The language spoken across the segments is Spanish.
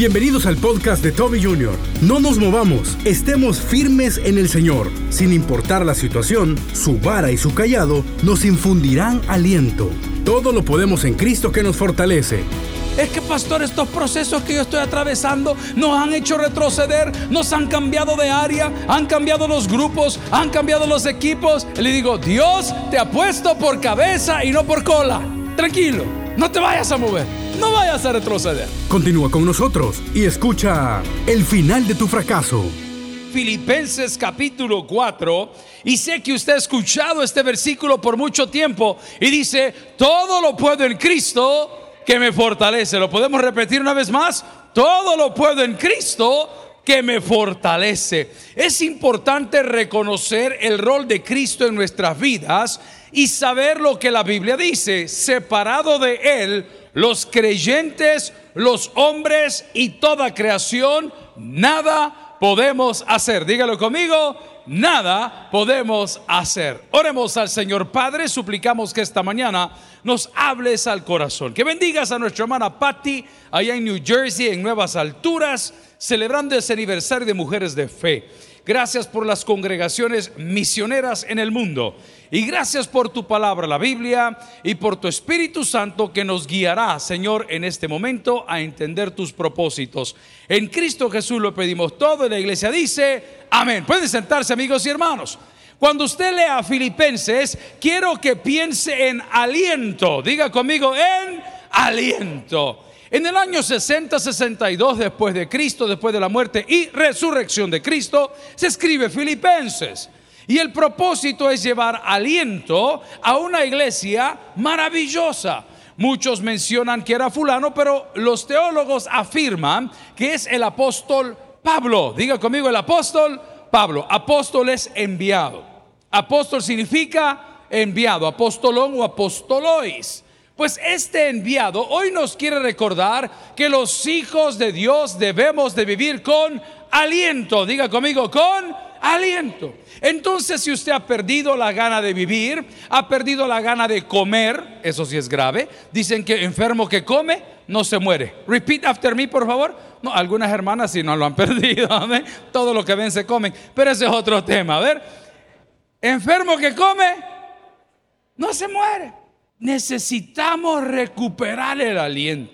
Bienvenidos al podcast de Toby Jr. No nos movamos, estemos firmes en el Señor. Sin importar la situación, su vara y su callado nos infundirán aliento. Todo lo podemos en Cristo que nos fortalece. Es que, pastor, estos procesos que yo estoy atravesando nos han hecho retroceder, nos han cambiado de área, han cambiado los grupos, han cambiado los equipos. Le digo, Dios te ha puesto por cabeza y no por cola. Tranquilo, no te vayas a mover, no vayas a retroceder. Continúa con nosotros y escucha el final de tu fracaso. Filipenses capítulo 4 y sé que usted ha escuchado este versículo por mucho tiempo y dice, todo lo puedo en Cristo que me fortalece. ¿Lo podemos repetir una vez más? Todo lo puedo en Cristo que me fortalece. Es importante reconocer el rol de Cristo en nuestras vidas y saber lo que la Biblia dice. Separado de Él, los creyentes, los hombres y toda creación, nada podemos hacer. Dígalo conmigo, nada podemos hacer. Oremos al Señor Padre, suplicamos que esta mañana nos hables al corazón. Que bendigas a nuestra hermana Patty allá en New Jersey, en Nuevas Alturas, celebrando ese aniversario de Mujeres de Fe. Gracias por las congregaciones misioneras en el mundo. Y gracias por tu palabra, la Biblia, y por tu Espíritu Santo que nos guiará, Señor, en este momento a entender tus propósitos. En Cristo Jesús lo pedimos todo y la iglesia dice, amén. Pueden sentarse amigos y hermanos. Cuando usted lea Filipenses, quiero que piense en aliento. Diga conmigo, en aliento. En el año 60-62 después de Cristo, después de la muerte y resurrección de Cristo, se escribe Filipenses. Y el propósito es llevar aliento a una iglesia maravillosa. Muchos mencionan que era fulano, pero los teólogos afirman que es el apóstol Pablo. Diga conmigo el apóstol Pablo. Apóstol es enviado. Apóstol significa enviado, apóstolón o apostolois. Pues este enviado hoy nos quiere recordar que los hijos de Dios debemos de vivir con aliento. Diga conmigo, con aliento. Entonces, si usted ha perdido la gana de vivir, ha perdido la gana de comer, eso sí es grave. Dicen que enfermo que come no se muere. Repeat after me, por favor. No, algunas hermanas sí no lo han perdido. Todo lo que ven se comen. Pero ese es otro tema. A ver, enfermo que come no se muere necesitamos recuperar el aliento.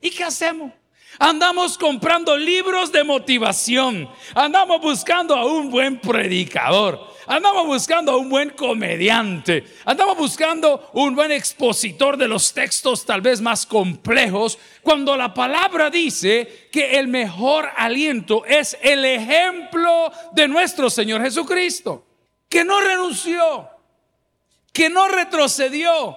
¿Y qué hacemos? Andamos comprando libros de motivación. Andamos buscando a un buen predicador. Andamos buscando a un buen comediante. Andamos buscando un buen expositor de los textos tal vez más complejos. Cuando la palabra dice que el mejor aliento es el ejemplo de nuestro Señor Jesucristo. Que no renunció. Que no retrocedió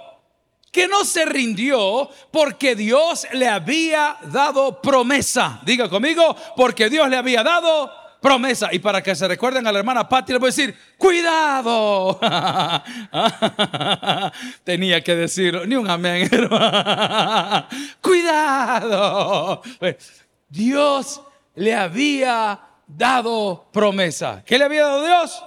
que no se rindió porque Dios le había dado promesa. Diga conmigo, porque Dios le había dado promesa. Y para que se recuerden a la hermana Patti, le voy a decir, cuidado. Tenía que decirlo, ni un amén. cuidado. Dios le había dado promesa. ¿Qué le había dado Dios?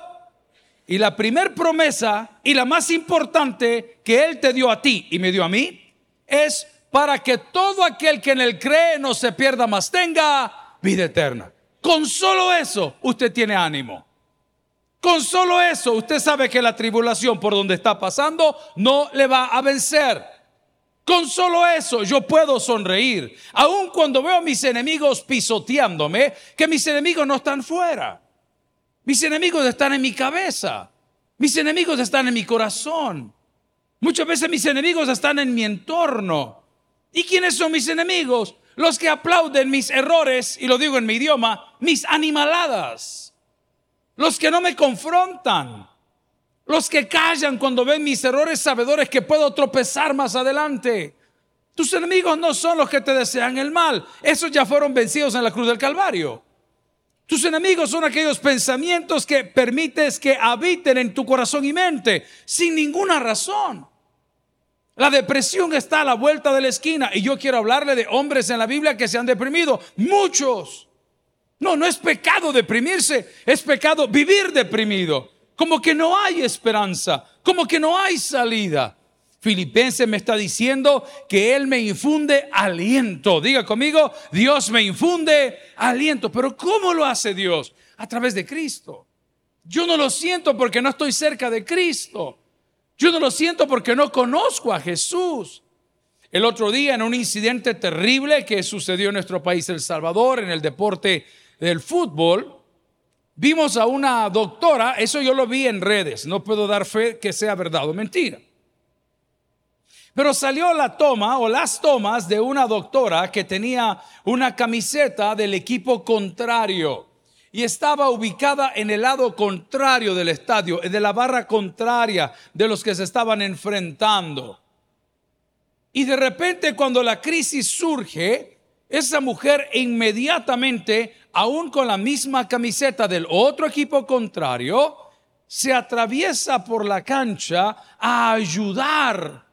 Y la primer promesa y la más importante que Él te dio a ti y me dio a mí es para que todo aquel que en Él cree no se pierda más, tenga vida eterna. Con solo eso usted tiene ánimo. Con solo eso usted sabe que la tribulación por donde está pasando no le va a vencer. Con solo eso yo puedo sonreír, aun cuando veo a mis enemigos pisoteándome, que mis enemigos no están fuera. Mis enemigos están en mi cabeza. Mis enemigos están en mi corazón. Muchas veces mis enemigos están en mi entorno. ¿Y quiénes son mis enemigos? Los que aplauden mis errores, y lo digo en mi idioma, mis animaladas. Los que no me confrontan. Los que callan cuando ven mis errores sabedores que puedo tropezar más adelante. Tus enemigos no son los que te desean el mal. Esos ya fueron vencidos en la cruz del Calvario. Tus enemigos son aquellos pensamientos que permites que habiten en tu corazón y mente sin ninguna razón. La depresión está a la vuelta de la esquina y yo quiero hablarle de hombres en la Biblia que se han deprimido. Muchos. No, no es pecado deprimirse, es pecado vivir deprimido. Como que no hay esperanza, como que no hay salida. Filipenses me está diciendo que Él me infunde aliento. Diga conmigo, Dios me infunde aliento. Pero ¿cómo lo hace Dios? A través de Cristo. Yo no lo siento porque no estoy cerca de Cristo. Yo no lo siento porque no conozco a Jesús. El otro día en un incidente terrible que sucedió en nuestro país, El Salvador, en el deporte del fútbol, vimos a una doctora, eso yo lo vi en redes, no puedo dar fe que sea verdad o mentira. Pero salió la toma o las tomas de una doctora que tenía una camiseta del equipo contrario y estaba ubicada en el lado contrario del estadio, de la barra contraria de los que se estaban enfrentando. Y de repente cuando la crisis surge, esa mujer inmediatamente, aún con la misma camiseta del otro equipo contrario, se atraviesa por la cancha a ayudar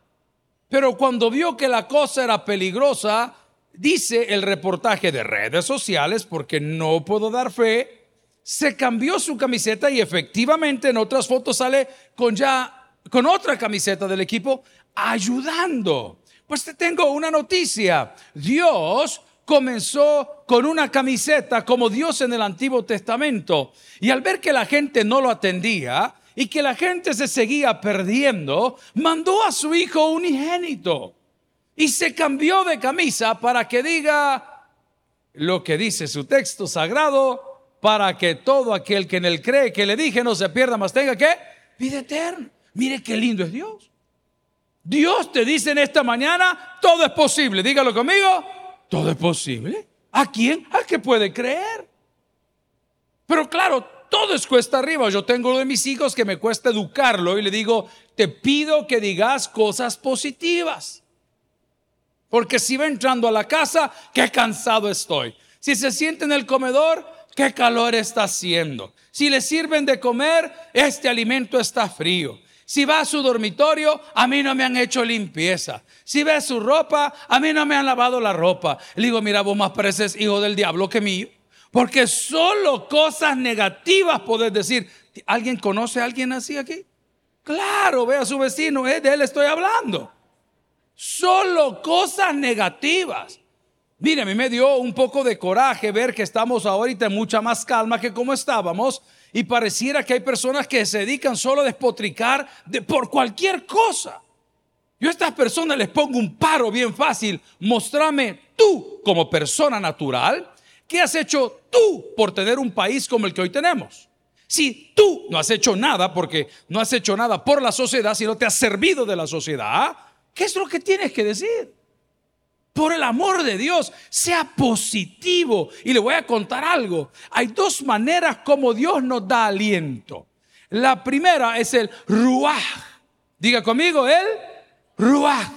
pero cuando vio que la cosa era peligrosa, dice el reportaje de redes sociales, porque no puedo dar fe, se cambió su camiseta y efectivamente en otras fotos sale con ya con otra camiseta del equipo ayudando. Pues te tengo una noticia. Dios comenzó con una camiseta como Dios en el Antiguo Testamento y al ver que la gente no lo atendía, y que la gente se seguía perdiendo, mandó a su hijo unigénito y se cambió de camisa para que diga lo que dice su texto sagrado, para que todo aquel que en él cree que le dije no se pierda, más tenga que vida eterna. Mire qué lindo es Dios. Dios te dice en esta mañana, todo es posible. Dígalo conmigo, todo es posible. ¿A quién? Al que puede creer. Pero claro, todo es cuesta arriba. Yo tengo uno de mis hijos que me cuesta educarlo y le digo, te pido que digas cosas positivas. Porque si va entrando a la casa, qué cansado estoy. Si se siente en el comedor, qué calor está haciendo. Si le sirven de comer, este alimento está frío. Si va a su dormitorio, a mí no me han hecho limpieza. Si ve su ropa, a mí no me han lavado la ropa. Le digo, mira, vos más pareces hijo del diablo que mío. Porque solo cosas negativas podés decir. ¿Alguien conoce a alguien así aquí? Claro, ve a su vecino, de él estoy hablando. Solo cosas negativas. Mire, a mí me dio un poco de coraje ver que estamos ahorita en mucha más calma que como estábamos y pareciera que hay personas que se dedican solo a despotricar de, por cualquier cosa. Yo a estas personas les pongo un paro bien fácil. Mostrame tú como persona natural ¿Qué has hecho tú por tener un país como el que hoy tenemos? Si tú no has hecho nada, porque no has hecho nada por la sociedad, sino te has servido de la sociedad, ¿qué es lo que tienes que decir? Por el amor de Dios, sea positivo. Y le voy a contar algo. Hay dos maneras como Dios nos da aliento. La primera es el ruaj. Diga conmigo, el ruaj.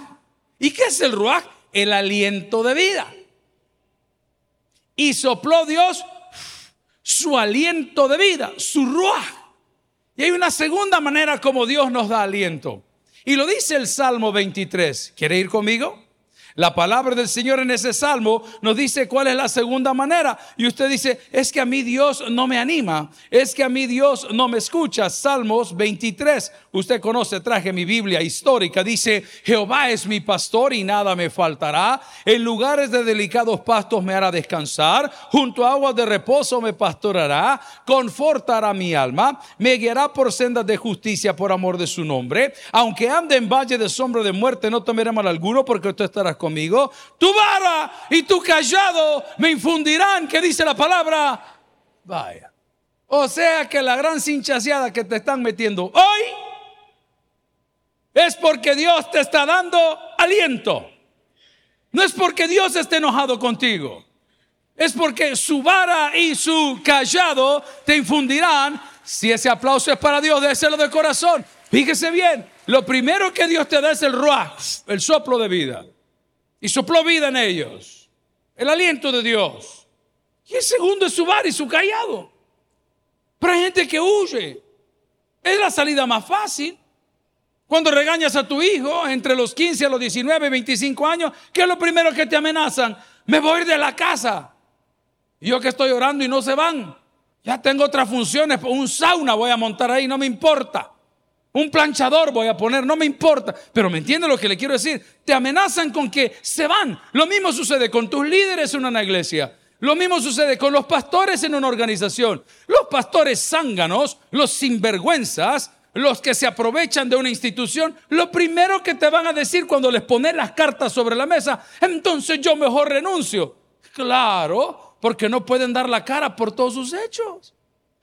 ¿Y qué es el ruaj? El aliento de vida. Y sopló Dios su aliento de vida, su ruaj. Y hay una segunda manera como Dios nos da aliento. Y lo dice el Salmo 23. ¿Quiere ir conmigo? La palabra del Señor en ese salmo nos dice cuál es la segunda manera. Y usted dice, es que a mí Dios no me anima, es que a mí Dios no me escucha. Salmos 23, usted conoce, traje mi Biblia histórica, dice, Jehová es mi pastor y nada me faltará. En lugares de delicados pastos me hará descansar, junto a aguas de reposo me pastorará, confortará mi alma, me guiará por sendas de justicia por amor de su nombre. Aunque ande en valle de sombra de muerte, no temeré mal alguno porque tú estarás conmigo, tu vara y tu callado me infundirán, que dice la palabra, vaya. O sea que la gran cinchaseada que te están metiendo hoy es porque Dios te está dando aliento. No es porque Dios esté enojado contigo. Es porque su vara y su callado te infundirán. Si ese aplauso es para Dios, déselo de corazón. Fíjese bien, lo primero que Dios te da es el ruach, el soplo de vida y sopló vida en ellos. El aliento de Dios. Y el segundo es su bar y su callado. Pero hay gente que huye. Es la salida más fácil. Cuando regañas a tu hijo entre los 15 a los 19, 25 años, ¿qué es lo primero que te amenazan? Me voy a ir de la casa. Y yo que estoy orando y no se van. Ya tengo otras funciones, un sauna voy a montar ahí, no me importa. Un planchador voy a poner, no me importa. Pero me entiende lo que le quiero decir. Te amenazan con que se van. Lo mismo sucede con tus líderes en una iglesia. Lo mismo sucede con los pastores en una organización. Los pastores zánganos, los sinvergüenzas, los que se aprovechan de una institución, lo primero que te van a decir cuando les pones las cartas sobre la mesa, entonces yo mejor renuncio. Claro, porque no pueden dar la cara por todos sus hechos.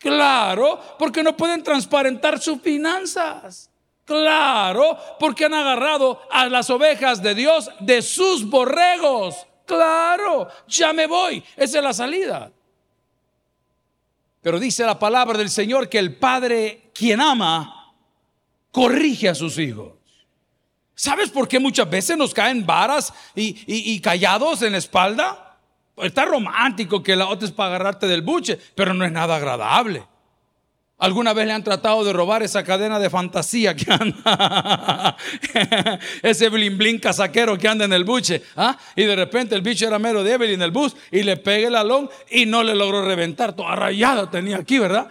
Claro, porque no pueden transparentar sus finanzas. Claro, porque han agarrado a las ovejas de Dios de sus borregos. Claro, ya me voy. Esa es la salida. Pero dice la palabra del Señor que el Padre, quien ama, corrige a sus hijos. ¿Sabes por qué muchas veces nos caen varas y, callados en la espalda? Está romántico que la otra es para agarrarte del buche, pero no es nada agradable. ¿Alguna vez le han tratado de robar esa cadena de fantasía que anda? Ese blin blin casaquero que anda en el buche. ¿ah? Y de repente el bicho era mero débil en el bus y le pegué el alón y no le logró reventar. Toda rayada tenía aquí, ¿verdad?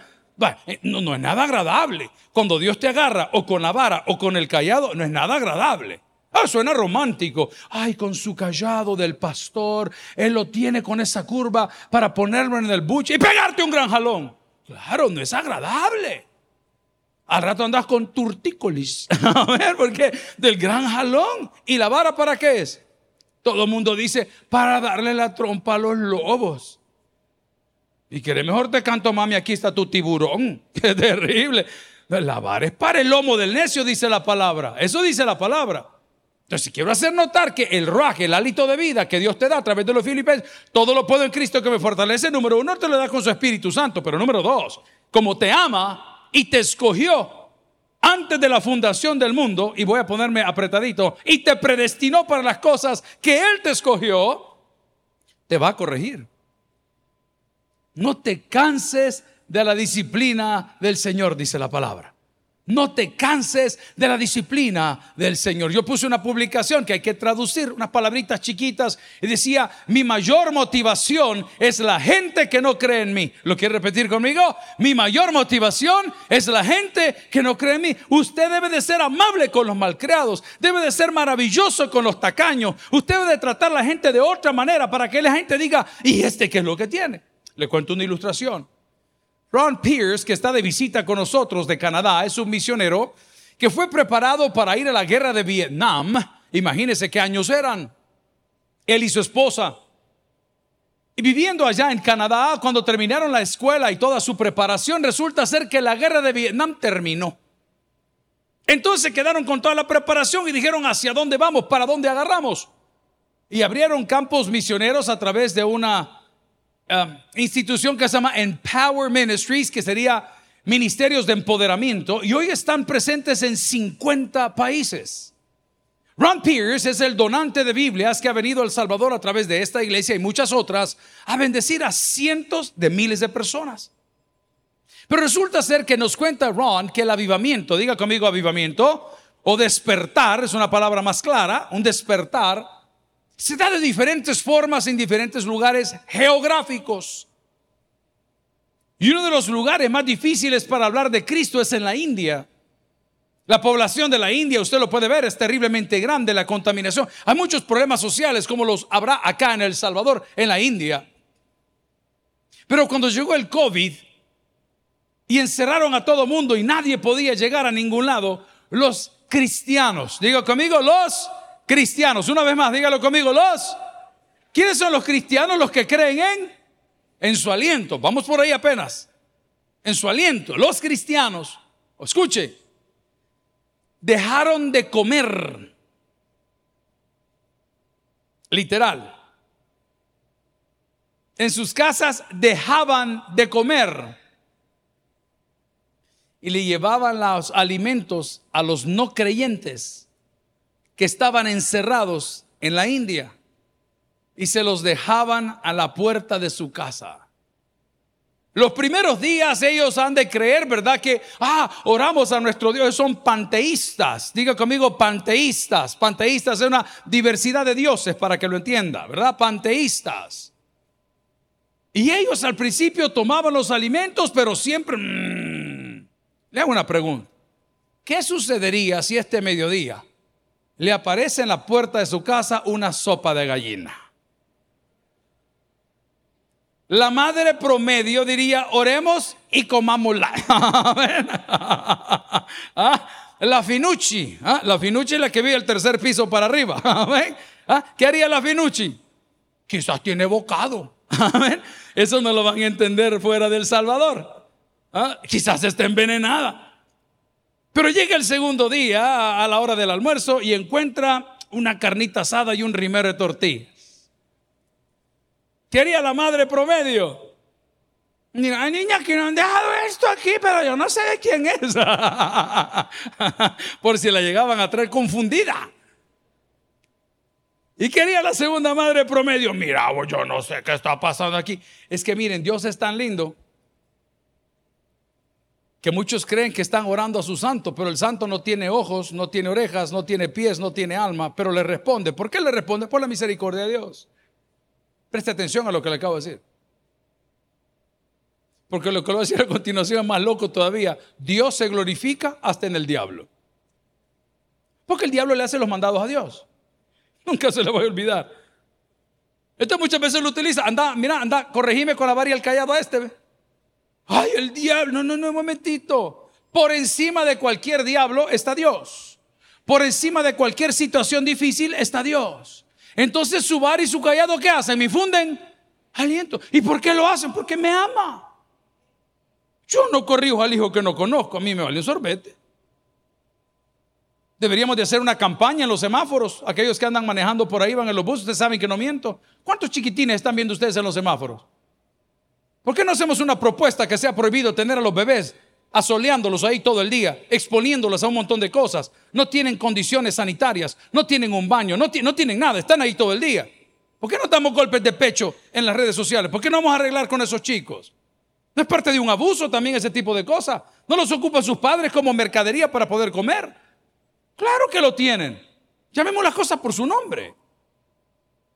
Eh, no, no es nada agradable. Cuando Dios te agarra o con la vara o con el callado, no es nada agradable. Ah, suena romántico. Ay, con su callado del pastor, él lo tiene con esa curva para ponerlo en el buche y pegarte un gran jalón. Claro, no es agradable. Al rato andas con turtícolis. A ver, ¿por qué? Del gran jalón. ¿Y la vara para qué es? Todo el mundo dice, para darle la trompa a los lobos. Y quiere mejor te canto, mami, aquí está tu tiburón. Qué terrible. La vara es para el lomo del necio, dice la palabra. Eso dice la palabra. Entonces, quiero hacer notar que el ruaje, el hálito de vida que Dios te da a través de los filipenses, todo lo puedo en Cristo que me fortalece. Número uno, te lo da con su Espíritu Santo. Pero número dos, como te ama y te escogió antes de la fundación del mundo, y voy a ponerme apretadito, y te predestinó para las cosas que Él te escogió, te va a corregir. No te canses de la disciplina del Señor, dice la palabra. No te canses de la disciplina del Señor. Yo puse una publicación que hay que traducir, unas palabritas chiquitas, y decía, mi mayor motivación es la gente que no cree en mí. ¿Lo quiere repetir conmigo? Mi mayor motivación es la gente que no cree en mí. Usted debe de ser amable con los malcriados, debe de ser maravilloso con los tacaños. Usted debe de tratar a la gente de otra manera para que la gente diga, ¿y este qué es lo que tiene? Le cuento una ilustración. Ron Pierce, que está de visita con nosotros de Canadá, es un misionero que fue preparado para ir a la guerra de Vietnam. Imagínense qué años eran. Él y su esposa. Y viviendo allá en Canadá, cuando terminaron la escuela y toda su preparación, resulta ser que la guerra de Vietnam terminó. Entonces quedaron con toda la preparación y dijeron, ¿hacia dónde vamos? ¿Para dónde agarramos? Y abrieron campos misioneros a través de una Um, institución que se llama Empower Ministries, que sería ministerios de empoderamiento, y hoy están presentes en 50 países. Ron Pierce es el donante de Biblias que ha venido a El Salvador a través de esta iglesia y muchas otras a bendecir a cientos de miles de personas. Pero resulta ser que nos cuenta Ron que el avivamiento, diga conmigo avivamiento, o despertar, es una palabra más clara, un despertar, se da de diferentes formas en diferentes lugares geográficos. Y uno de los lugares más difíciles para hablar de Cristo es en la India. La población de la India, usted lo puede ver, es terriblemente grande, la contaminación. Hay muchos problemas sociales como los habrá acá en El Salvador, en la India. Pero cuando llegó el COVID y encerraron a todo mundo y nadie podía llegar a ningún lado, los cristianos, digo conmigo, los cristianos. Una vez más, dígalo conmigo, los. ¿Quiénes son los cristianos? Los que creen en, en su aliento. Vamos por ahí apenas. En su aliento. Los cristianos, escuche, dejaron de comer. Literal. En sus casas dejaban de comer y le llevaban los alimentos a los no creyentes que estaban encerrados en la India y se los dejaban a la puerta de su casa. Los primeros días ellos han de creer, ¿verdad? Que, ah, oramos a nuestro Dios, son panteístas. Diga conmigo, panteístas. Panteístas es una diversidad de dioses para que lo entienda, ¿verdad? Panteístas. Y ellos al principio tomaban los alimentos, pero siempre... Mm, le hago una pregunta. ¿qué sucedería si este mediodía le aparece en la puerta de su casa una sopa de gallina? La madre promedio diría, oremos y comámosla. ¿Ah? La Finucci, ¿ah? la Finucci es la que vive el tercer piso para arriba. ¿Ah? ¿Qué haría la Finucci? Quizás tiene bocado. Eso no lo van a entender fuera del Salvador. Quizás esté envenenada. Pero llega el segundo día a la hora del almuerzo y encuentra una carnita asada y un rimero de tortilla. ¿Qué haría la madre promedio? Mira, hay niñas que no han dejado esto aquí, pero yo no sé de quién es. Por si la llegaban a traer confundida. ¿Y quería la segunda madre promedio? Mira, yo no sé qué está pasando aquí. Es que miren, Dios es tan lindo que muchos creen que están orando a su santo, pero el santo no tiene ojos, no tiene orejas, no tiene pies, no tiene alma, pero le responde. ¿Por qué le responde? Por la misericordia de Dios. Preste atención a lo que le acabo de decir. Porque lo que le voy a decir a continuación es más loco todavía. Dios se glorifica hasta en el diablo. Porque el diablo le hace los mandados a Dios. Nunca se le voy a olvidar. Esto muchas veces lo utiliza. Anda, mira, anda, corregime con la vara y el callado a este. Ay, el diablo. No, no, no, un momentito. Por encima de cualquier diablo está Dios. Por encima de cualquier situación difícil está Dios. Entonces su bar y su callado, ¿qué hacen? Me funden aliento. ¿Y por qué lo hacen? Porque me ama. Yo no corrijo al hijo que no conozco, a mí me vale un sorbete. Deberíamos de hacer una campaña en los semáforos. Aquellos que andan manejando por ahí van en los buses, ustedes saben que no miento. ¿Cuántos chiquitines están viendo ustedes en los semáforos? ¿Por qué no hacemos una propuesta que sea prohibido tener a los bebés asoleándolos ahí todo el día, exponiéndolos a un montón de cosas. No tienen condiciones sanitarias, no tienen un baño, no, no tienen nada, están ahí todo el día. ¿Por qué no damos golpes de pecho en las redes sociales? ¿Por qué no vamos a arreglar con esos chicos? ¿No es parte de un abuso también ese tipo de cosas? ¿No los ocupan sus padres como mercadería para poder comer? Claro que lo tienen. Llamemos las cosas por su nombre.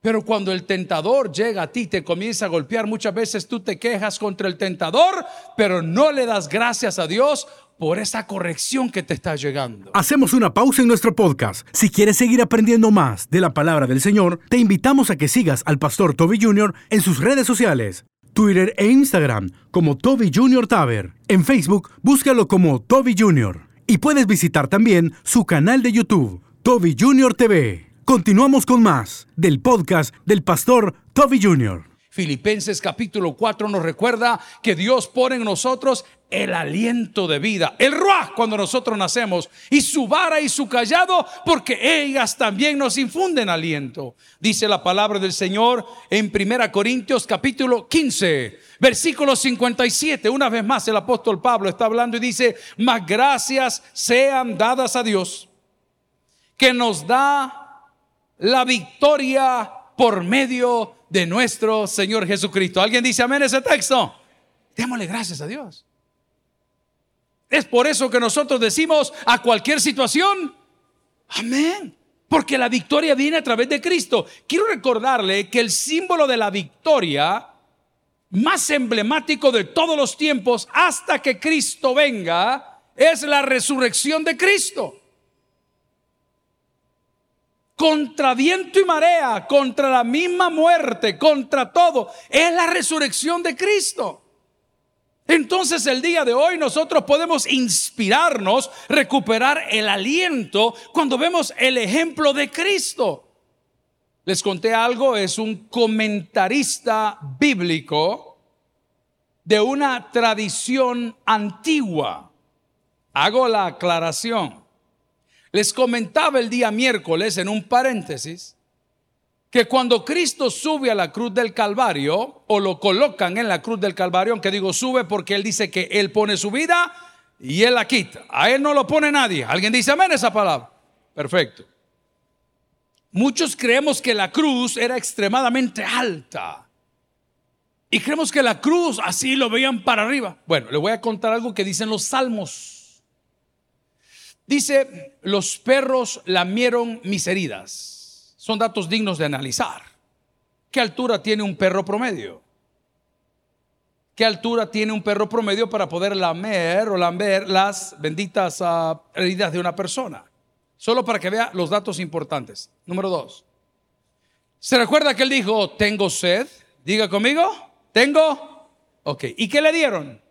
Pero cuando el tentador llega a ti, te comienza a golpear, muchas veces tú te quejas contra el tentador, pero no le das gracias a Dios por esa corrección que te está llegando. Hacemos una pausa en nuestro podcast. Si quieres seguir aprendiendo más de la palabra del Señor, te invitamos a que sigas al pastor Toby Jr. en sus redes sociales, Twitter e Instagram como Toby Jr. Taver. En Facebook, búscalo como Toby Jr. Y puedes visitar también su canal de YouTube, Toby Jr. TV. Continuamos con más del podcast del pastor Toby Jr. Filipenses capítulo 4 nos recuerda que Dios pone en nosotros el aliento de vida, el ruaj cuando nosotros nacemos, y su vara y su callado, porque ellas también nos infunden aliento. Dice la palabra del Señor en 1 Corintios capítulo 15, versículo 57. Una vez más el apóstol Pablo está hablando y dice, más gracias sean dadas a Dios, que nos da la victoria por medio de nuestro Señor Jesucristo. ¿Alguien dice amén ese texto? Démosle gracias a Dios. Es por eso que nosotros decimos a cualquier situación, amén. Porque la victoria viene a través de Cristo. Quiero recordarle que el símbolo de la victoria más emblemático de todos los tiempos hasta que Cristo venga es la resurrección de Cristo contra viento y marea, contra la misma muerte, contra todo, es la resurrección de Cristo. Entonces el día de hoy nosotros podemos inspirarnos, recuperar el aliento cuando vemos el ejemplo de Cristo. Les conté algo, es un comentarista bíblico de una tradición antigua. Hago la aclaración. Les comentaba el día miércoles en un paréntesis que cuando Cristo sube a la cruz del Calvario o lo colocan en la cruz del Calvario, aunque digo sube porque Él dice que Él pone su vida y Él la quita. A Él no lo pone nadie. ¿Alguien dice amén esa palabra? Perfecto. Muchos creemos que la cruz era extremadamente alta. Y creemos que la cruz así lo veían para arriba. Bueno, le voy a contar algo que dicen los salmos. Dice, los perros lamieron mis heridas. Son datos dignos de analizar. ¿Qué altura tiene un perro promedio? ¿Qué altura tiene un perro promedio para poder lamer o lamber las benditas ah, heridas de una persona? Solo para que vea los datos importantes. Número dos. ¿Se recuerda que él dijo, tengo sed? Diga conmigo, tengo. Ok. ¿Y qué le dieron?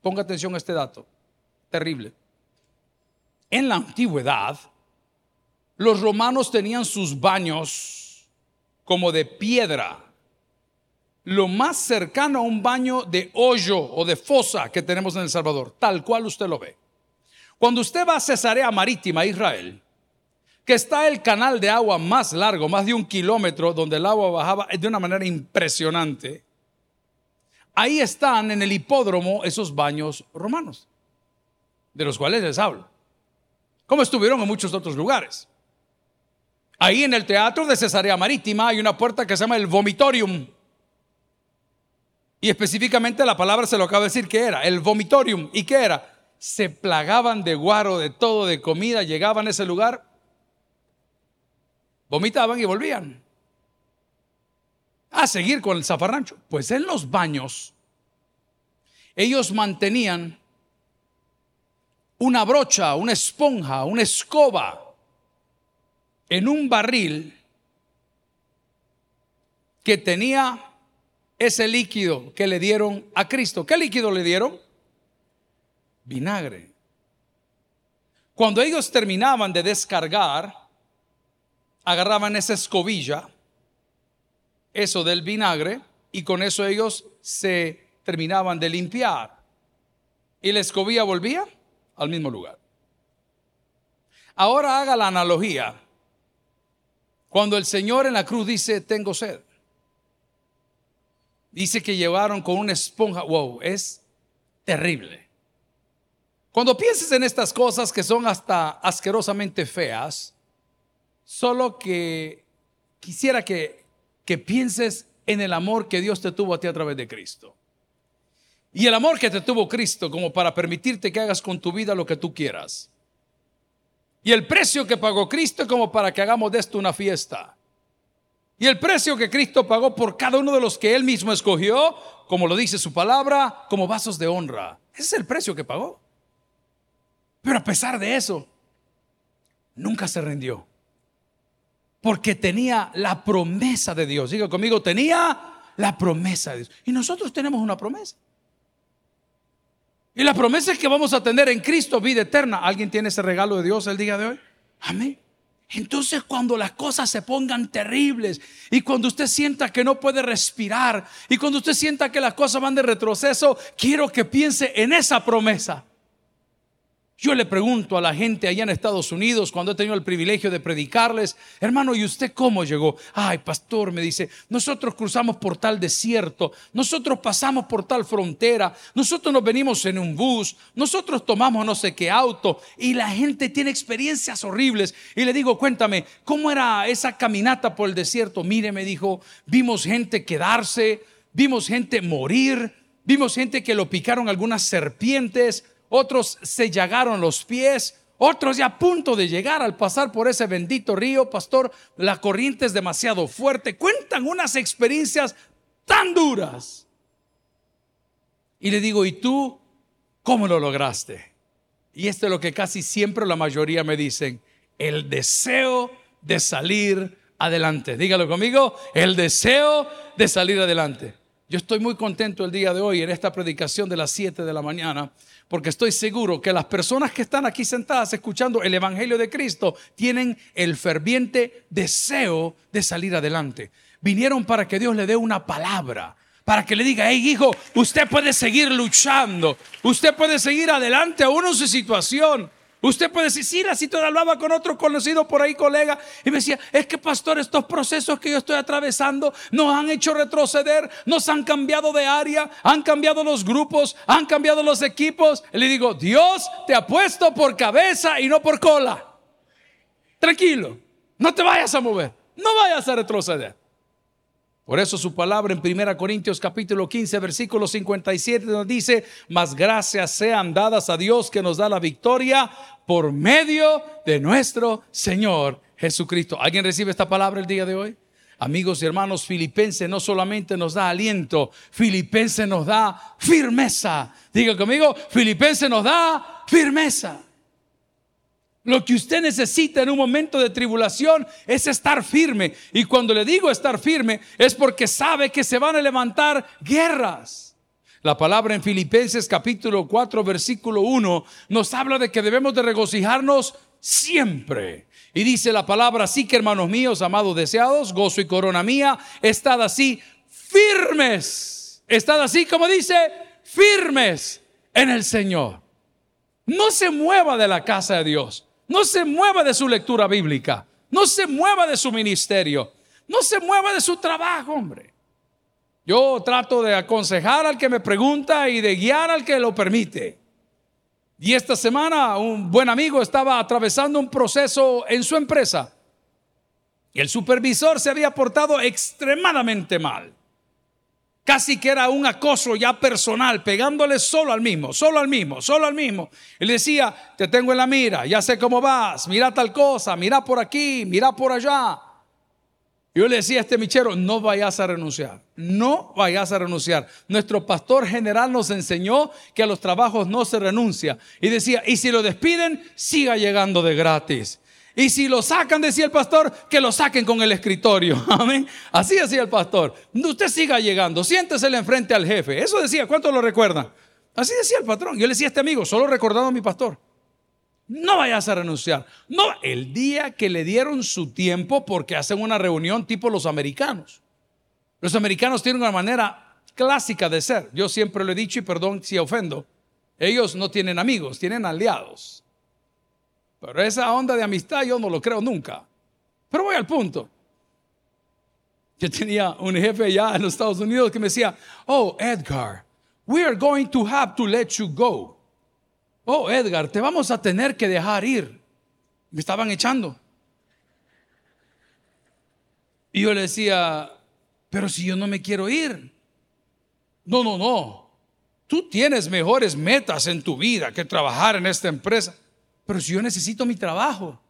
Ponga atención a este dato. Terrible. En la antigüedad, los romanos tenían sus baños como de piedra lo más cercano a un baño de hoyo o de fosa que tenemos en El Salvador, tal cual usted lo ve. Cuando usted va a Cesarea Marítima, Israel, que está el canal de agua más largo, más de un kilómetro, donde el agua bajaba de una manera impresionante, ahí están en el hipódromo esos baños romanos, de los cuales les hablo, como estuvieron en muchos otros lugares. Ahí en el teatro de Cesarea Marítima hay una puerta que se llama el vomitorium. Y específicamente la palabra se lo acaba de decir que era, el vomitorium. ¿Y qué era? Se plagaban de guaro, de todo, de comida, llegaban a ese lugar, vomitaban y volvían. A seguir con el zafarrancho. Pues en los baños, ellos mantenían una brocha, una esponja, una escoba en un barril que tenía ese líquido que le dieron a Cristo. ¿Qué líquido le dieron? Vinagre. Cuando ellos terminaban de descargar, agarraban esa escobilla, eso del vinagre, y con eso ellos se terminaban de limpiar. Y la escobilla volvía al mismo lugar. Ahora haga la analogía. Cuando el Señor en la cruz dice, tengo sed. Dice que llevaron con una esponja. Wow, es terrible. Cuando pienses en estas cosas que son hasta asquerosamente feas, solo que quisiera que, que pienses en el amor que Dios te tuvo a ti a través de Cristo. Y el amor que te tuvo Cristo como para permitirte que hagas con tu vida lo que tú quieras. Y el precio que pagó Cristo como para que hagamos de esto una fiesta. Y el precio que Cristo pagó por cada uno de los que Él mismo escogió, como lo dice su palabra, como vasos de honra. Ese es el precio que pagó. Pero a pesar de eso, nunca se rindió. Porque tenía la promesa de Dios. Diga conmigo, tenía la promesa de Dios. Y nosotros tenemos una promesa. Y la promesa es que vamos a tener en Cristo vida eterna. ¿Alguien tiene ese regalo de Dios el día de hoy? Amén. Entonces cuando las cosas se pongan terribles y cuando usted sienta que no puede respirar y cuando usted sienta que las cosas van de retroceso, quiero que piense en esa promesa. Yo le pregunto a la gente allá en Estados Unidos, cuando he tenido el privilegio de predicarles, hermano, ¿y usted cómo llegó? Ay, pastor, me dice, nosotros cruzamos por tal desierto, nosotros pasamos por tal frontera, nosotros nos venimos en un bus, nosotros tomamos no sé qué auto, y la gente tiene experiencias horribles. Y le digo, cuéntame, ¿cómo era esa caminata por el desierto? Mire, me dijo, vimos gente quedarse, vimos gente morir, vimos gente que lo picaron algunas serpientes otros se llagaron los pies, otros ya a punto de llegar al pasar por ese bendito río, pastor, la corriente es demasiado fuerte. Cuentan unas experiencias tan duras. Y le digo, ¿y tú cómo lo lograste? Y esto es lo que casi siempre la mayoría me dicen, el deseo de salir adelante. Dígalo conmigo, el deseo de salir adelante. Yo estoy muy contento el día de hoy en esta predicación de las 7 de la mañana porque estoy seguro que las personas que están aquí sentadas escuchando el Evangelio de Cristo tienen el ferviente deseo de salir adelante. Vinieron para que Dios le dé una palabra, para que le diga, hey hijo, usted puede seguir luchando, usted puede seguir adelante aún en su situación. Usted puede decir, sí, la cita hablaba con otro conocido por ahí, colega, y me decía, es que pastor, estos procesos que yo estoy atravesando nos han hecho retroceder, nos han cambiado de área, han cambiado los grupos, han cambiado los equipos. Y le digo, Dios te ha puesto por cabeza y no por cola. Tranquilo, no te vayas a mover, no vayas a retroceder. Por eso su palabra en 1 Corintios capítulo 15 versículo 57 nos dice, mas gracias sean dadas a Dios que nos da la victoria por medio de nuestro Señor Jesucristo. ¿Alguien recibe esta palabra el día de hoy? Amigos y hermanos, Filipenses no solamente nos da aliento, Filipenses nos da firmeza. Diga conmigo, Filipenses nos da firmeza. Lo que usted necesita en un momento de tribulación es estar firme. Y cuando le digo estar firme es porque sabe que se van a levantar guerras. La palabra en Filipenses capítulo 4 versículo 1 nos habla de que debemos de regocijarnos siempre. Y dice la palabra así que hermanos míos, amados deseados, gozo y corona mía, estad así firmes. Estad así como dice, firmes en el Señor. No se mueva de la casa de Dios. No se mueva de su lectura bíblica. No se mueva de su ministerio. No se mueva de su trabajo, hombre. Yo trato de aconsejar al que me pregunta y de guiar al que lo permite. Y esta semana un buen amigo estaba atravesando un proceso en su empresa. Y el supervisor se había portado extremadamente mal. Casi que era un acoso ya personal, pegándole solo al mismo, solo al mismo, solo al mismo. Él decía, te tengo en la mira, ya sé cómo vas, mira tal cosa, mira por aquí, mira por allá. Yo le decía a este michero, no vayas a renunciar, no vayas a renunciar. Nuestro pastor general nos enseñó que a los trabajos no se renuncia. Y decía, y si lo despiden, siga llegando de gratis. Y si lo sacan, decía el pastor, que lo saquen con el escritorio. Amén. Así decía el pastor. Usted siga llegando, siéntese enfrente al jefe. Eso decía, ¿cuánto lo recuerdan? Así decía el patrón. Yo le decía a este amigo, solo recordando a mi pastor. No vayas a renunciar. No, el día que le dieron su tiempo porque hacen una reunión tipo los americanos. Los americanos tienen una manera clásica de ser. Yo siempre lo he dicho y perdón si ofendo. Ellos no tienen amigos, tienen aliados. Pero esa onda de amistad yo no lo creo nunca. Pero voy al punto. Yo tenía un jefe allá en los Estados Unidos que me decía, oh Edgar, we are going to have to let you go. Oh Edgar, te vamos a tener que dejar ir. Me estaban echando. Y yo le decía, pero si yo no me quiero ir. No, no, no. Tú tienes mejores metas en tu vida que trabajar en esta empresa pero si yo necesito mi trabajo.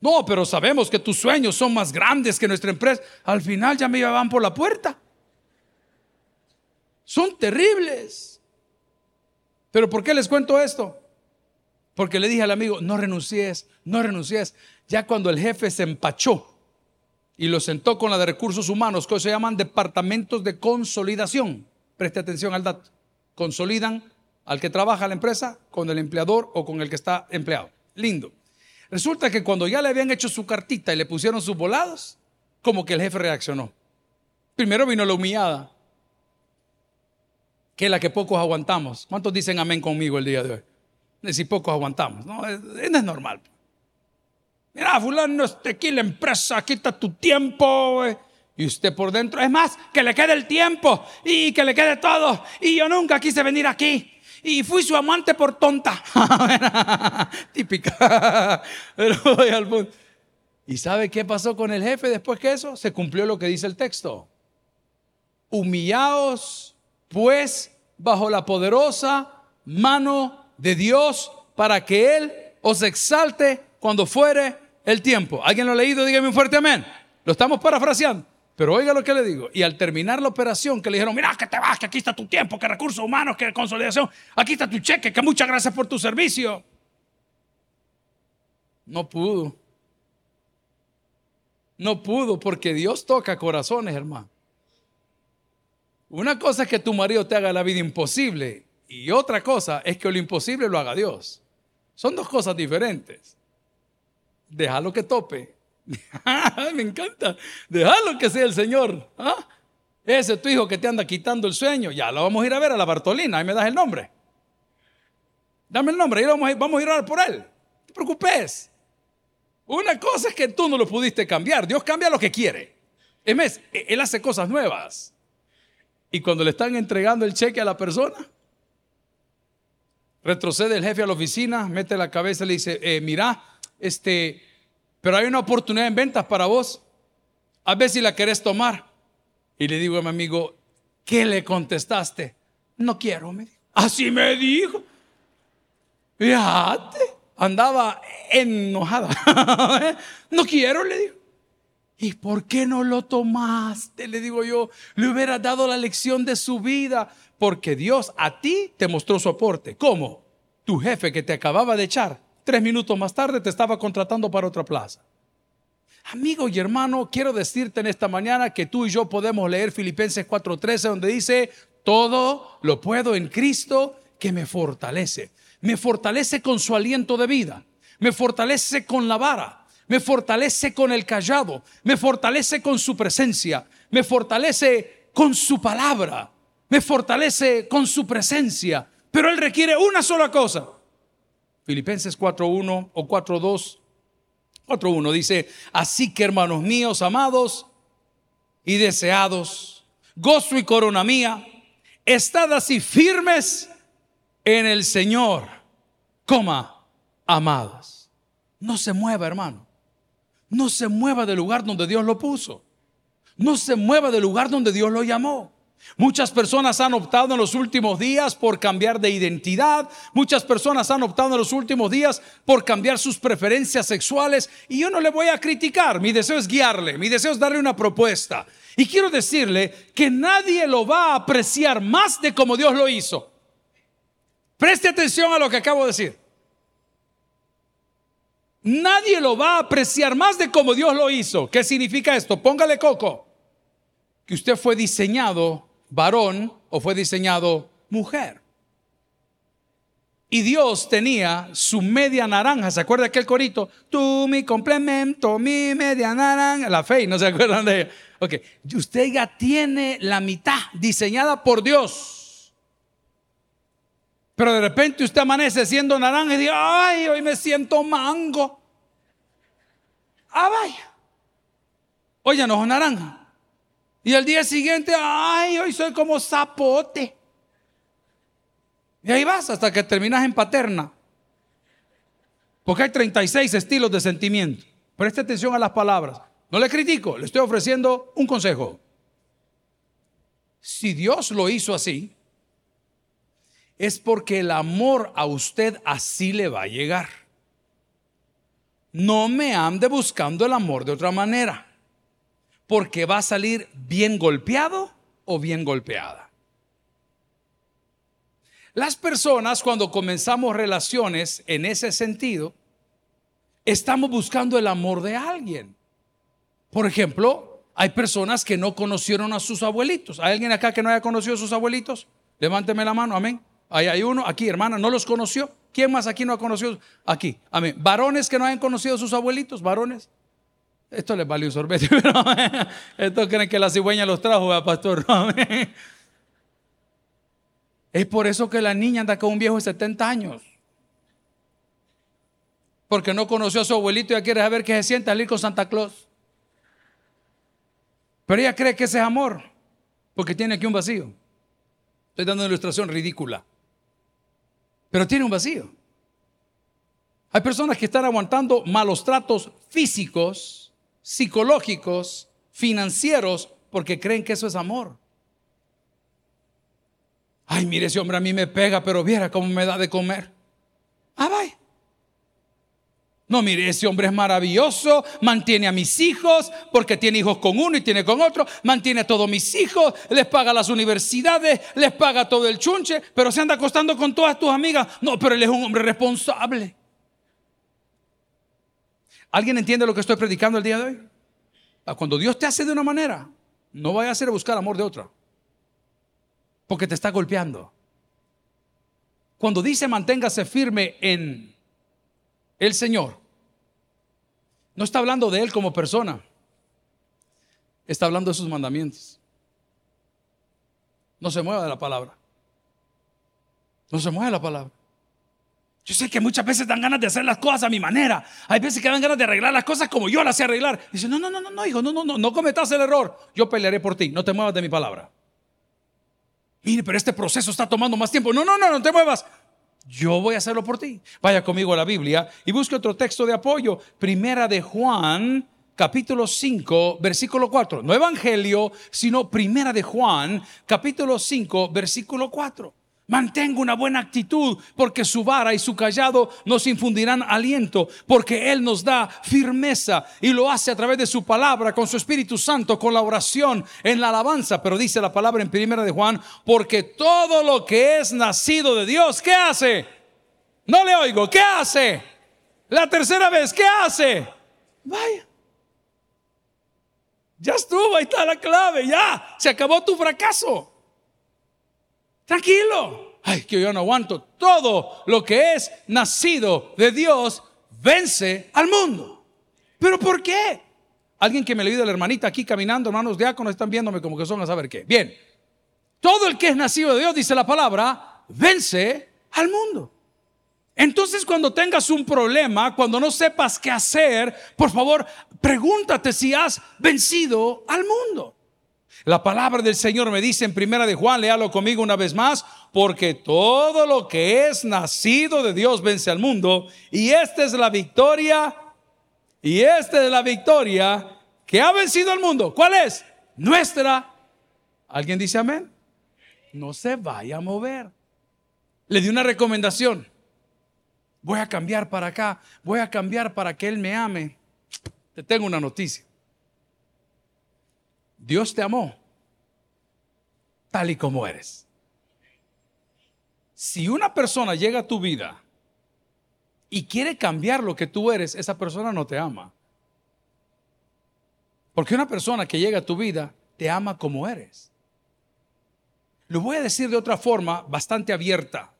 No, pero sabemos que tus sueños son más grandes que nuestra empresa. Al final ya me llevaban por la puerta. Son terribles. Pero ¿por qué les cuento esto? Porque le dije al amigo, no renuncies, no renuncies. Ya cuando el jefe se empachó y lo sentó con la de recursos humanos, que se llaman departamentos de consolidación. Preste atención al dato. Consolidan al que trabaja la empresa con el empleador o con el que está empleado. Lindo. Resulta que cuando ya le habían hecho su cartita y le pusieron sus volados, como que el jefe reaccionó. Primero vino la humillada, que es la que pocos aguantamos. ¿Cuántos dicen amén conmigo el día de hoy? Si pocos aguantamos, no, es, normal. Mira, fulano, este, aquí la empresa, quita tu tiempo. Y usted por dentro, es más, que le quede el tiempo y que le quede todo. Y yo nunca quise venir aquí y fui su amante por tonta. Típica. Pero voy al punto. ¿Y sabe qué pasó con el jefe después que eso? Se cumplió lo que dice el texto. Humillaos, pues, bajo la poderosa mano de Dios para que Él os exalte cuando fuere el tiempo. ¿Alguien lo ha leído? Dígame un fuerte amén. Lo estamos parafraseando. Pero oiga lo que le digo. Y al terminar la operación, que le dijeron, mira, que te vas, que aquí está tu tiempo, que recursos humanos, que consolidación, aquí está tu cheque, que muchas gracias por tu servicio. No pudo. No pudo porque Dios toca corazones, hermano. Una cosa es que tu marido te haga la vida imposible y otra cosa es que lo imposible lo haga Dios. Son dos cosas diferentes. Déjalo que tope Me encanta. Déjalo que sea el Señor. ¿Ah? Ese tu hijo que te anda quitando el sueño, ya lo vamos a ir a ver a la Bartolina. Ahí me das el nombre. Dame el nombre, ahí vamos a ir, vamos a, ir a por él. No te preocupes. Una cosa es que tú no lo pudiste cambiar. Dios cambia lo que quiere. Es más, e, Él hace cosas nuevas. Y cuando le están entregando el cheque a la persona, retrocede el jefe a la oficina, mete la cabeza y le dice, eh, mira, este, pero hay una oportunidad en ventas para vos. A ver si la querés tomar. Y le digo a mi amigo, ¿qué le contestaste? No quiero, me dijo. Así me dijo. Fíjate, andaba enojada. no quiero, le digo. ¿Y por qué no lo tomaste? Le digo yo, le hubiera dado la lección de su vida, porque Dios a ti te mostró su aporte. ¿Cómo? Tu jefe que te acababa de echar, tres minutos más tarde te estaba contratando para otra plaza. Amigo y hermano, quiero decirte en esta mañana que tú y yo podemos leer Filipenses 4:13, donde dice, todo lo puedo en Cristo que me fortalece. Me fortalece con su aliento de vida. Me fortalece con la vara. Me fortalece con el callado. Me fortalece con su presencia. Me fortalece con su palabra. Me fortalece con su presencia. Pero Él requiere una sola cosa. Filipenses 4.1 o 4.2 4.1 dice, así que hermanos míos, amados y deseados, gozo y corona mía, estad así firmes en el Señor, coma, amados. No se mueva, hermano. No se mueva del lugar donde Dios lo puso. No se mueva del lugar donde Dios lo llamó. Muchas personas han optado en los últimos días por cambiar de identidad. Muchas personas han optado en los últimos días por cambiar sus preferencias sexuales. Y yo no le voy a criticar. Mi deseo es guiarle. Mi deseo es darle una propuesta. Y quiero decirle que nadie lo va a apreciar más de como Dios lo hizo. Preste atención a lo que acabo de decir. Nadie lo va a apreciar más de como Dios lo hizo. ¿Qué significa esto? Póngale coco. Que usted fue diseñado varón o fue diseñado mujer. Y Dios tenía su media naranja. ¿Se acuerda aquel corito? Tú mi complemento, mi media naranja. La fe, ¿no se acuerdan de ella? Ok, usted ya tiene la mitad diseñada por Dios. Pero de repente usted amanece siendo naranja y dice, ay, hoy me siento mango. Ah, vaya. Hoy ya no es naranja. Y el día siguiente, ay, hoy soy como zapote. Y ahí vas hasta que terminas en paterna. Porque hay 36 estilos de sentimiento. Preste atención a las palabras. No le critico, le estoy ofreciendo un consejo. Si Dios lo hizo así, es porque el amor a usted así le va a llegar. No me ande buscando el amor de otra manera porque va a salir bien golpeado o bien golpeada. Las personas cuando comenzamos relaciones en ese sentido, estamos buscando el amor de alguien. Por ejemplo, hay personas que no conocieron a sus abuelitos. ¿Hay alguien acá que no haya conocido a sus abuelitos? Levánteme la mano, amén. Ahí hay uno, aquí hermana, ¿no los conoció? ¿Quién más aquí no ha conocido? Aquí, amén. Varones que no hayan conocido a sus abuelitos, varones. Esto les vale un sorbete, pero estos creen que la cigüeña los trajo, ¿verdad, pastor? Es por eso que la niña anda con un viejo de 70 años. Porque no conoció a su abuelito y ya quiere saber qué se siente al ir con Santa Claus. Pero ella cree que ese es amor, porque tiene aquí un vacío. Estoy dando una ilustración ridícula. Pero tiene un vacío. Hay personas que están aguantando malos tratos físicos psicológicos, financieros, porque creen que eso es amor. Ay, mire, ese hombre a mí me pega, pero viera cómo me da de comer. Ah, vaya. No, mire, ese hombre es maravilloso, mantiene a mis hijos, porque tiene hijos con uno y tiene con otro, mantiene a todos mis hijos, les paga las universidades, les paga todo el chunche, pero se anda acostando con todas tus amigas. No, pero él es un hombre responsable. ¿Alguien entiende lo que estoy predicando el día de hoy? Ah, cuando Dios te hace de una manera, no vaya a a buscar amor de otra. Porque te está golpeando. Cuando dice manténgase firme en el Señor, no está hablando de Él como persona. Está hablando de sus mandamientos. No se mueva de la palabra. No se mueve de la palabra. Yo sé que muchas veces dan ganas de hacer las cosas a mi manera. Hay veces que dan ganas de arreglar las cosas como yo las sé arreglar. Dice, no, no, no, no, no, hijo, no, no, no, no cometas el error. Yo pelearé por ti. No te muevas de mi palabra. Mire, pero este proceso está tomando más tiempo. No, no, no, no te muevas. Yo voy a hacerlo por ti. Vaya conmigo a la Biblia y busque otro texto de apoyo. Primera de Juan, capítulo 5, versículo 4. No Evangelio, sino Primera de Juan, capítulo 5, versículo 4. Mantenga una buena actitud porque su vara y su callado nos infundirán aliento, porque Él nos da firmeza y lo hace a través de su palabra, con su Espíritu Santo, con la oración, en la alabanza. Pero dice la palabra en primera de Juan, porque todo lo que es nacido de Dios, ¿qué hace? No le oigo, ¿qué hace? La tercera vez, ¿qué hace? Vaya. Ya estuvo, ahí está la clave, ya, se acabó tu fracaso. Tranquilo. Ay, que yo no aguanto. Todo lo que es nacido de Dios vence al mundo. ¿Pero por qué? Alguien que me le de la hermanita aquí caminando, hermanos diáconos, están viéndome como que son a saber qué. Bien. Todo el que es nacido de Dios, dice la palabra, vence al mundo. Entonces cuando tengas un problema, cuando no sepas qué hacer, por favor, pregúntate si has vencido al mundo. La palabra del Señor me dice en primera de Juan, léalo conmigo una vez más, porque todo lo que es nacido de Dios vence al mundo y esta es la victoria y esta es la victoria que ha vencido al mundo. ¿Cuál es? Nuestra. ¿Alguien dice amén? No se vaya a mover. Le di una recomendación. Voy a cambiar para acá, voy a cambiar para que Él me ame. Te tengo una noticia. Dios te amó tal y como eres. Si una persona llega a tu vida y quiere cambiar lo que tú eres, esa persona no te ama. Porque una persona que llega a tu vida te ama como eres. Lo voy a decir de otra forma bastante abierta.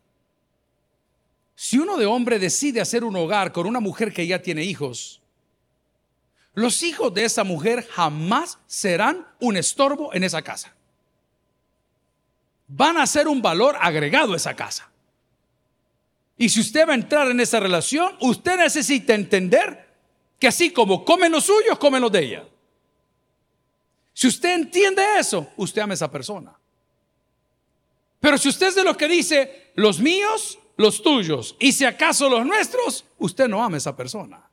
Si uno de hombre decide hacer un hogar con una mujer que ya tiene hijos, los hijos de esa mujer jamás serán un estorbo en esa casa. Van a ser un valor agregado a esa casa. Y si usted va a entrar en esa relación, usted necesita entender que así como comen los suyos, comen los de ella. Si usted entiende eso, usted ama a esa persona. Pero si usted es de los que dice, los míos, los tuyos, y si acaso los nuestros, usted no ama a esa persona.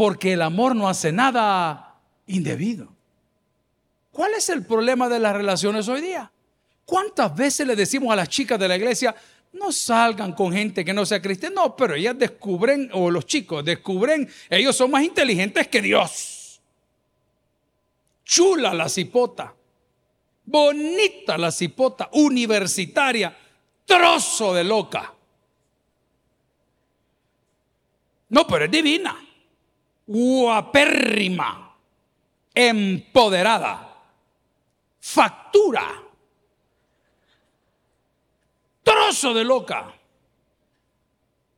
Porque el amor no hace nada indebido. ¿Cuál es el problema de las relaciones hoy día? ¿Cuántas veces le decimos a las chicas de la iglesia, no salgan con gente que no sea cristiana? No, pero ellas descubren, o los chicos descubren, ellos son más inteligentes que Dios. Chula la cipota, bonita la cipota, universitaria, trozo de loca. No, pero es divina guapérrima, empoderada, factura, trozo de loca.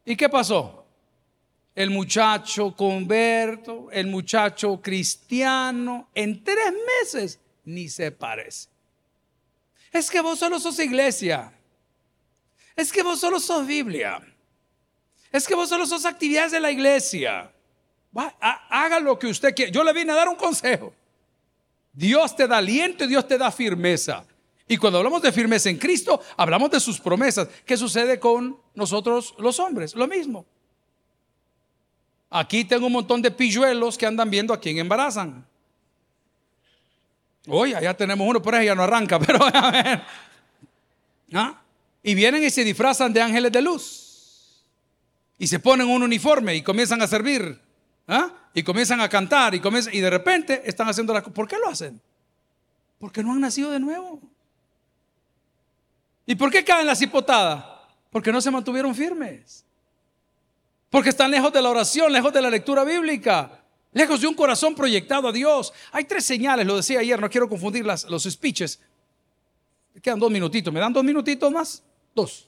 ¿Y qué pasó? El muchacho converto, el muchacho cristiano, en tres meses ni se parece. Es que vos solo sos iglesia. Es que vos solo sos Biblia. Es que vos solo sos actividades de la iglesia haga lo que usted quiera. Yo le vine a dar un consejo. Dios te da aliento y Dios te da firmeza. Y cuando hablamos de firmeza en Cristo, hablamos de sus promesas. ¿Qué sucede con nosotros los hombres? Lo mismo. Aquí tengo un montón de pilluelos que andan viendo a quién embarazan. Oye, ya tenemos uno, por ahí ya no arranca, pero a ver. ¿Ah? Y vienen y se disfrazan de ángeles de luz. Y se ponen un uniforme y comienzan a servir ¿Ah? Y comienzan a cantar y, y de repente están haciendo las cosas. ¿Por qué lo hacen? Porque no han nacido de nuevo. ¿Y por qué caen las hipotadas? Porque no se mantuvieron firmes. Porque están lejos de la oración, lejos de la lectura bíblica, lejos de un corazón proyectado a Dios. Hay tres señales, lo decía ayer, no quiero confundir las, los speeches. Me quedan dos minutitos, ¿me dan dos minutitos más? Dos.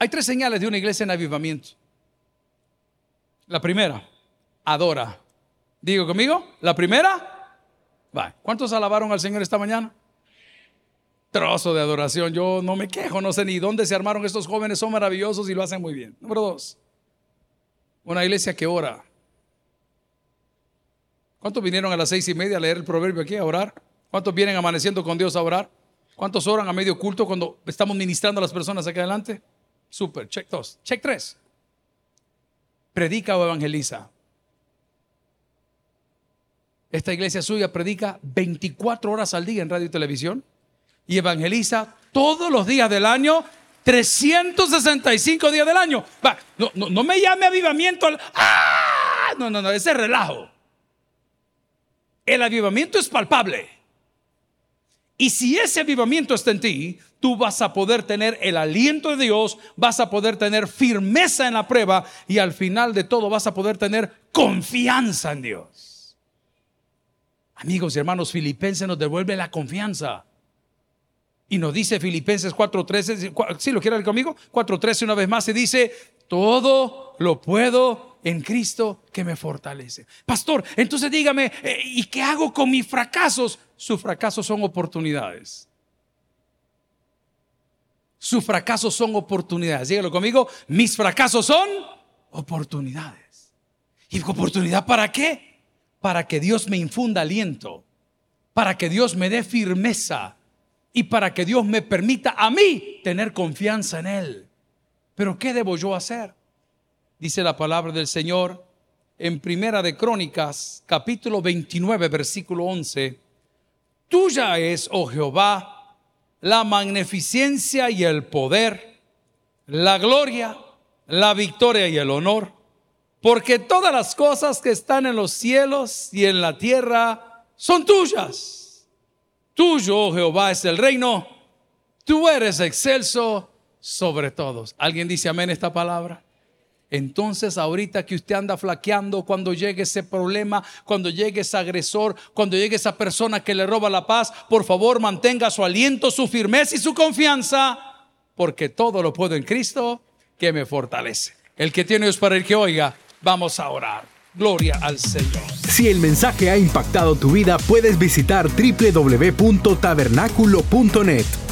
Hay tres señales de una iglesia en avivamiento. La primera, adora. Digo conmigo, la primera, va. ¿Cuántos alabaron al Señor esta mañana? Trozo de adoración. Yo no me quejo, no sé ni dónde se armaron estos jóvenes, son maravillosos y lo hacen muy bien. Número dos, una iglesia que ora. ¿Cuántos vinieron a las seis y media a leer el proverbio aquí a orar? ¿Cuántos vienen amaneciendo con Dios a orar? ¿Cuántos oran a medio culto cuando estamos ministrando a las personas aquí adelante? Super, check dos, check tres predica o evangeliza. Esta iglesia suya predica 24 horas al día en radio y televisión. y evangeliza todos los días del año, 365 días del año. no, me llame avivamiento. ¡Ah! No, no, no, ese es relajo. El avivamiento es palpable. Y si ese avivamiento está en ti, tú vas a poder tener el aliento de Dios, vas a poder tener firmeza en la prueba y al final de todo vas a poder tener confianza en Dios. Amigos y hermanos, Filipenses nos devuelve la confianza. Y nos dice Filipenses 4:13, si lo quiere leer conmigo, 4:13 una vez más se dice, todo lo puedo en Cristo que me fortalece. Pastor, entonces dígame, eh, ¿y qué hago con mis fracasos? Sus fracasos son oportunidades. Sus fracasos son oportunidades. Dígalo conmigo, mis fracasos son oportunidades. ¿Y oportunidad para qué? Para que Dios me infunda aliento, para que Dios me dé firmeza y para que Dios me permita a mí tener confianza en Él. Pero ¿qué debo yo hacer? Dice la palabra del Señor en Primera de Crónicas, capítulo 29, versículo 11. Tuya es, oh Jehová, la magnificencia y el poder, la gloria, la victoria y el honor, porque todas las cosas que están en los cielos y en la tierra son tuyas. Tuyo, oh Jehová, es el reino, tú eres excelso sobre todos. ¿Alguien dice amén esta palabra? Entonces ahorita que usted anda flaqueando, cuando llegue ese problema, cuando llegue ese agresor, cuando llegue esa persona que le roba la paz, por favor mantenga su aliento, su firmeza y su confianza, porque todo lo puedo en Cristo que me fortalece. El que tiene es para el que oiga, vamos a orar. Gloria al Señor. Si el mensaje ha impactado tu vida, puedes visitar www.tabernaculo.net